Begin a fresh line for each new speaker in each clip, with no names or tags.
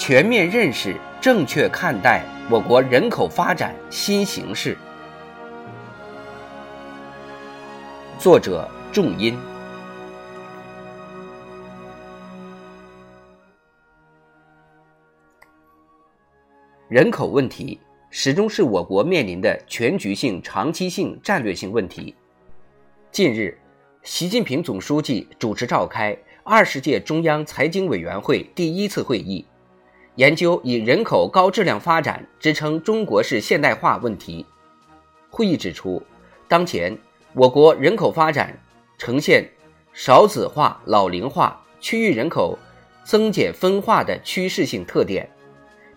全面认识、正确看待我国人口发展新形势。作者：重音。人口问题始终是我国面临的全局性、长期性、战略性问题。近日，习近平总书记主持召开二十届中央财经委员会第一次会议，研究以人口高质量发展支撑中国式现代化问题。会议指出，当前。我国人口发展呈现少子化、老龄化、区域人口增减分化的趋势性特点，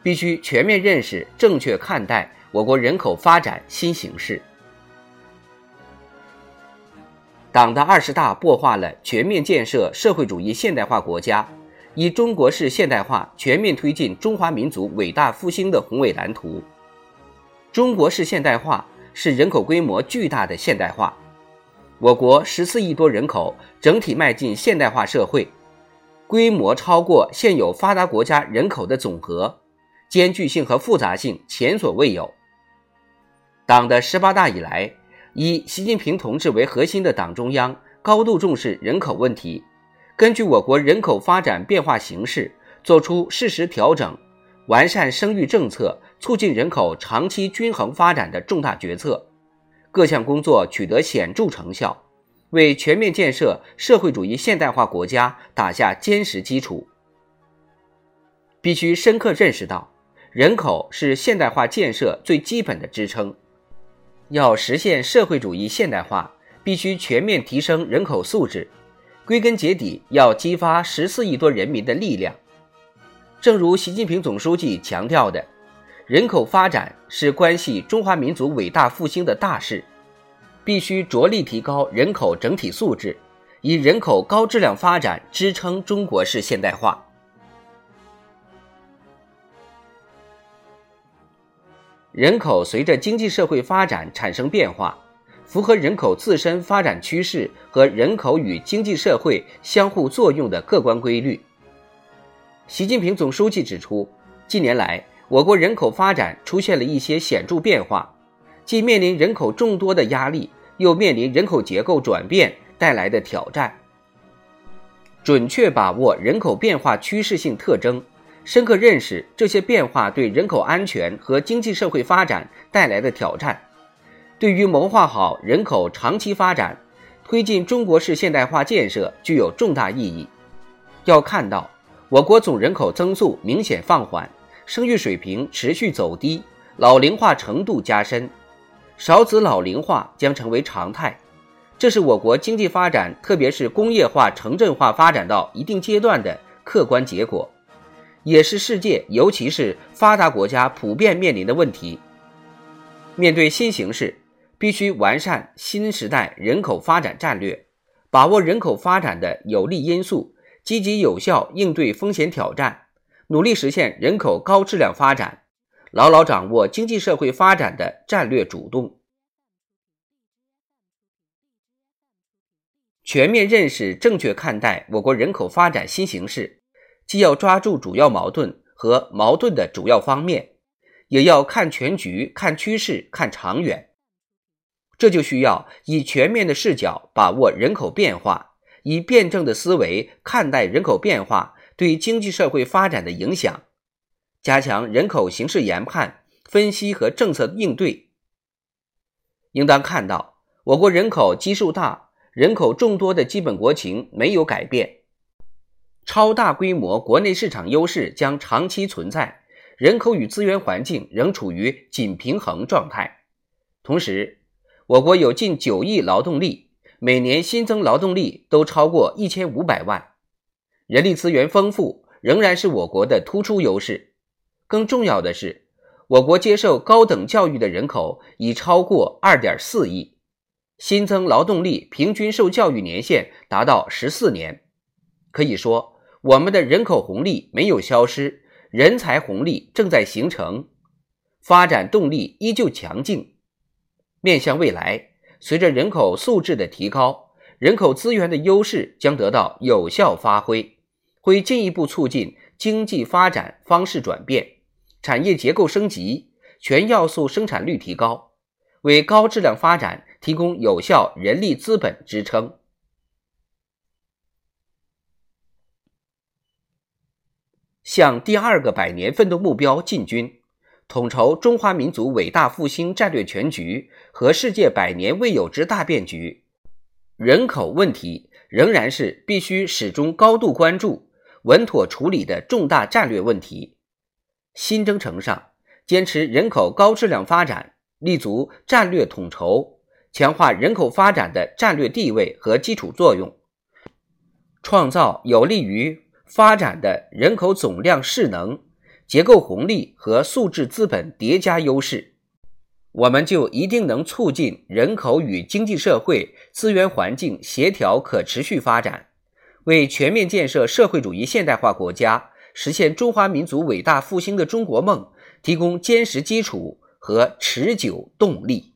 必须全面认识、正确看待我国人口发展新形势。党的二十大擘画了全面建设社会主义现代化国家、以中国式现代化全面推进中华民族伟大复兴的宏伟蓝图。中国式现代化是人口规模巨大的现代化。我国十四亿多人口，整体迈进现代化社会，规模超过现有发达国家人口的总和，艰巨性和复杂性前所未有。党的十八大以来，以习近平同志为核心的党中央高度重视人口问题，根据我国人口发展变化形势，作出适时调整，完善生育政策，促进人口长期均衡发展的重大决策。各项工作取得显著成效，为全面建设社会主义现代化国家打下坚实基础。必须深刻认识到，人口是现代化建设最基本的支撑。要实现社会主义现代化，必须全面提升人口素质。归根结底，要激发十四亿多人民的力量。正如习近平总书记强调的。人口发展是关系中华民族伟大复兴的大事，必须着力提高人口整体素质，以人口高质量发展支撑中国式现代化。人口随着经济社会发展产生变化，符合人口自身发展趋势和人口与经济社会相互作用的客观规律。习近平总书记指出，近年来，我国人口发展出现了一些显著变化，既面临人口众多的压力，又面临人口结构转变带来的挑战。准确把握人口变化趋势性特征，深刻认识这些变化对人口安全和经济社会发展带来的挑战，对于谋划好人口长期发展、推进中国式现代化建设具有重大意义。要看到，我国总人口增速明显放缓。生育水平持续走低，老龄化程度加深，少子老龄化将成为常态。这是我国经济发展，特别是工业化、城镇化发展到一定阶段的客观结果，也是世界尤其是发达国家普遍面临的问题。面对新形势，必须完善新时代人口发展战略，把握人口发展的有利因素，积极有效应对风险挑战。努力实现人口高质量发展，牢牢掌握经济社会发展的战略主动，全面认识、正确看待我国人口发展新形势，既要抓住主要矛盾和矛盾的主要方面，也要看全局、看趋势、看长远。这就需要以全面的视角把握人口变化，以辩证的思维看待人口变化。对经济社会发展的影响，加强人口形势研判、分析和政策应对。应当看到，我国人口基数大、人口众多的基本国情没有改变，超大规模国内市场优势将长期存在，人口与资源环境仍处于紧平衡状态。同时，我国有近九亿劳动力，每年新增劳动力都超过一千五百万。人力资源丰富仍然是我国的突出优势。更重要的是，我国接受高等教育的人口已超过二点四亿，新增劳动力平均受教育年限达到十四年。可以说，我们的人口红利没有消失，人才红利正在形成，发展动力依旧强劲。面向未来，随着人口素质的提高，人口资源的优势将得到有效发挥，会进一步促进经济发展方式转变。产业结构升级，全要素生产率提高，为高质量发展提供有效人力资本支撑。向第二个百年奋斗目标进军，统筹中华民族伟大复兴战略全局和世界百年未有之大变局，人口问题仍然是必须始终高度关注、稳妥处理的重大战略问题。新征程上，坚持人口高质量发展，立足战略统筹，强化人口发展的战略地位和基础作用，创造有利于发展的人口总量势能、结构红利和素质资本叠加优势，我们就一定能促进人口与经济社会资源环境协调可持续发展，为全面建设社会主义现代化国家。实现中华民族伟大复兴的中国梦，提供坚实基础和持久动力。